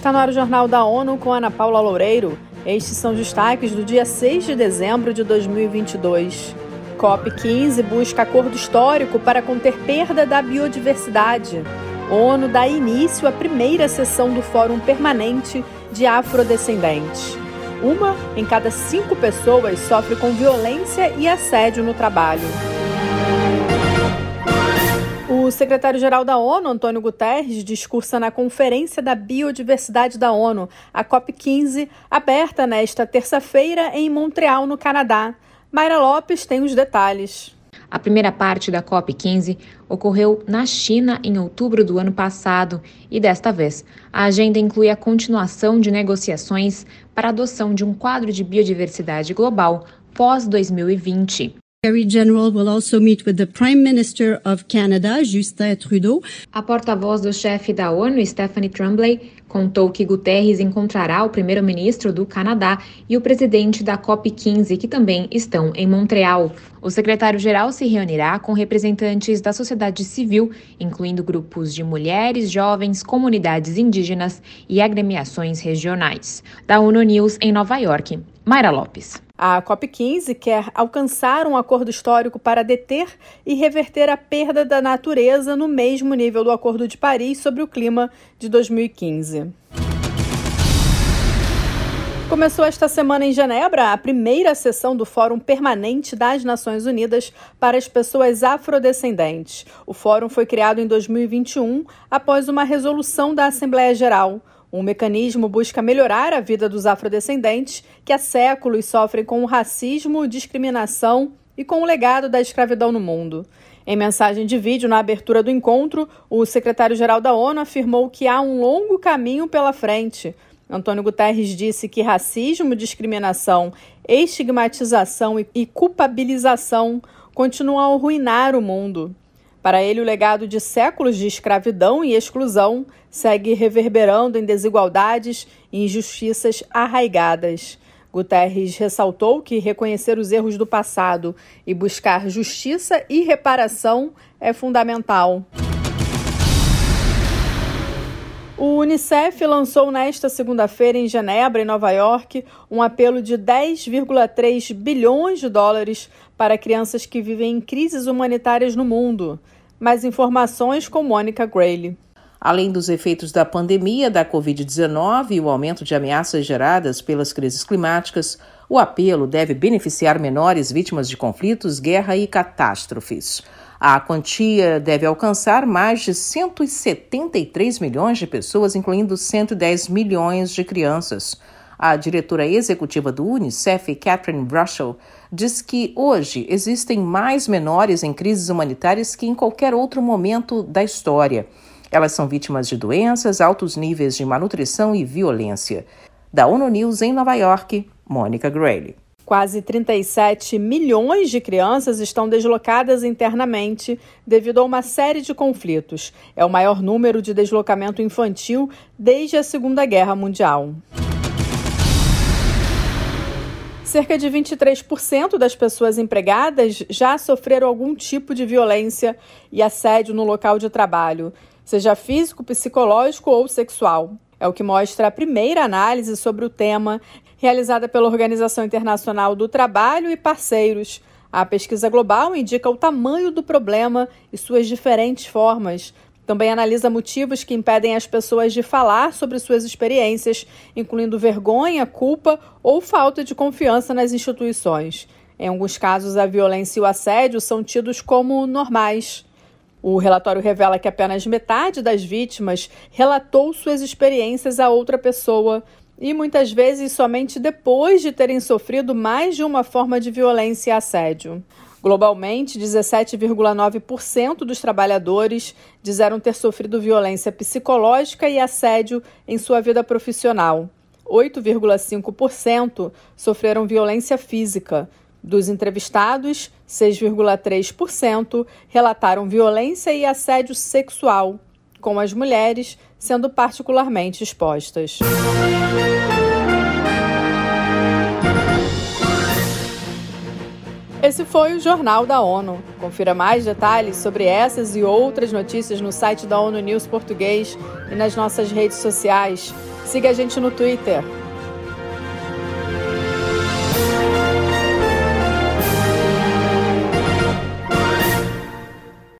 Está no ar o Jornal da ONU com Ana Paula Loureiro. Estes são os destaques do dia 6 de dezembro de 2022. COP15 busca acordo histórico para conter perda da biodiversidade. ONU dá início à primeira sessão do Fórum Permanente de Afrodescendentes. Uma em cada cinco pessoas sofre com violência e assédio no trabalho. Secretário-geral da ONU, Antônio Guterres, discursa na Conferência da Biodiversidade da ONU, a COP15, aberta nesta terça-feira em Montreal, no Canadá. Mayra Lopes tem os detalhes. A primeira parte da COP15 ocorreu na China em outubro do ano passado e, desta vez, a agenda inclui a continuação de negociações para a adoção de um quadro de biodiversidade global pós-2020. A porta-voz do chefe da ONU, Stephanie Tremblay, contou que Guterres encontrará o primeiro-ministro do Canadá e o presidente da COP15, que também estão em Montreal. O secretário-geral se reunirá com representantes da sociedade civil, incluindo grupos de mulheres, jovens, comunidades indígenas e agremiações regionais. Da ONU News em Nova York, Mayra Lopes. A COP15 quer alcançar um acordo histórico para deter e reverter a perda da natureza no mesmo nível do Acordo de Paris sobre o Clima de 2015. Começou esta semana em Genebra a primeira sessão do Fórum Permanente das Nações Unidas para as Pessoas Afrodescendentes. O fórum foi criado em 2021 após uma resolução da Assembleia Geral. O mecanismo busca melhorar a vida dos afrodescendentes que há séculos sofrem com o racismo, discriminação e com o legado da escravidão no mundo. Em mensagem de vídeo na abertura do encontro, o secretário-geral da ONU afirmou que há um longo caminho pela frente. Antônio Guterres disse que racismo, discriminação, estigmatização e culpabilização continuam a arruinar o mundo. Para ele, o legado de séculos de escravidão e exclusão segue reverberando em desigualdades e injustiças arraigadas. Guterres ressaltou que reconhecer os erros do passado e buscar justiça e reparação é fundamental. O Unicef lançou nesta segunda-feira em Genebra, em Nova York, um apelo de 10,3 bilhões de dólares para crianças que vivem em crises humanitárias no mundo. Mais informações com Mônica Grayle. Além dos efeitos da pandemia da Covid-19 e o aumento de ameaças geradas pelas crises climáticas, o apelo deve beneficiar menores vítimas de conflitos, guerra e catástrofes. A quantia deve alcançar mais de 173 milhões de pessoas, incluindo 110 milhões de crianças. A diretora executiva do Unicef, Catherine Russell, diz que hoje existem mais menores em crises humanitárias que em qualquer outro momento da história. Elas são vítimas de doenças, altos níveis de malnutrição e violência. Da ONU News em Nova York, Mônica Grayle. Quase 37 milhões de crianças estão deslocadas internamente devido a uma série de conflitos. É o maior número de deslocamento infantil desde a Segunda Guerra Mundial. Cerca de 23% das pessoas empregadas já sofreram algum tipo de violência e assédio no local de trabalho, seja físico, psicológico ou sexual. É o que mostra a primeira análise sobre o tema, realizada pela Organização Internacional do Trabalho e parceiros. A pesquisa global indica o tamanho do problema e suas diferentes formas. Também analisa motivos que impedem as pessoas de falar sobre suas experiências, incluindo vergonha, culpa ou falta de confiança nas instituições. Em alguns casos, a violência e o assédio são tidos como normais. O relatório revela que apenas metade das vítimas relatou suas experiências a outra pessoa e muitas vezes somente depois de terem sofrido mais de uma forma de violência e assédio. Globalmente, 17,9% dos trabalhadores disseram ter sofrido violência psicológica e assédio em sua vida profissional. 8,5% sofreram violência física, dos entrevistados, 6,3% relataram violência e assédio sexual, com as mulheres sendo particularmente expostas. Esse foi o Jornal da ONU. Confira mais detalhes sobre essas e outras notícias no site da ONU News Português e nas nossas redes sociais. Siga a gente no Twitter,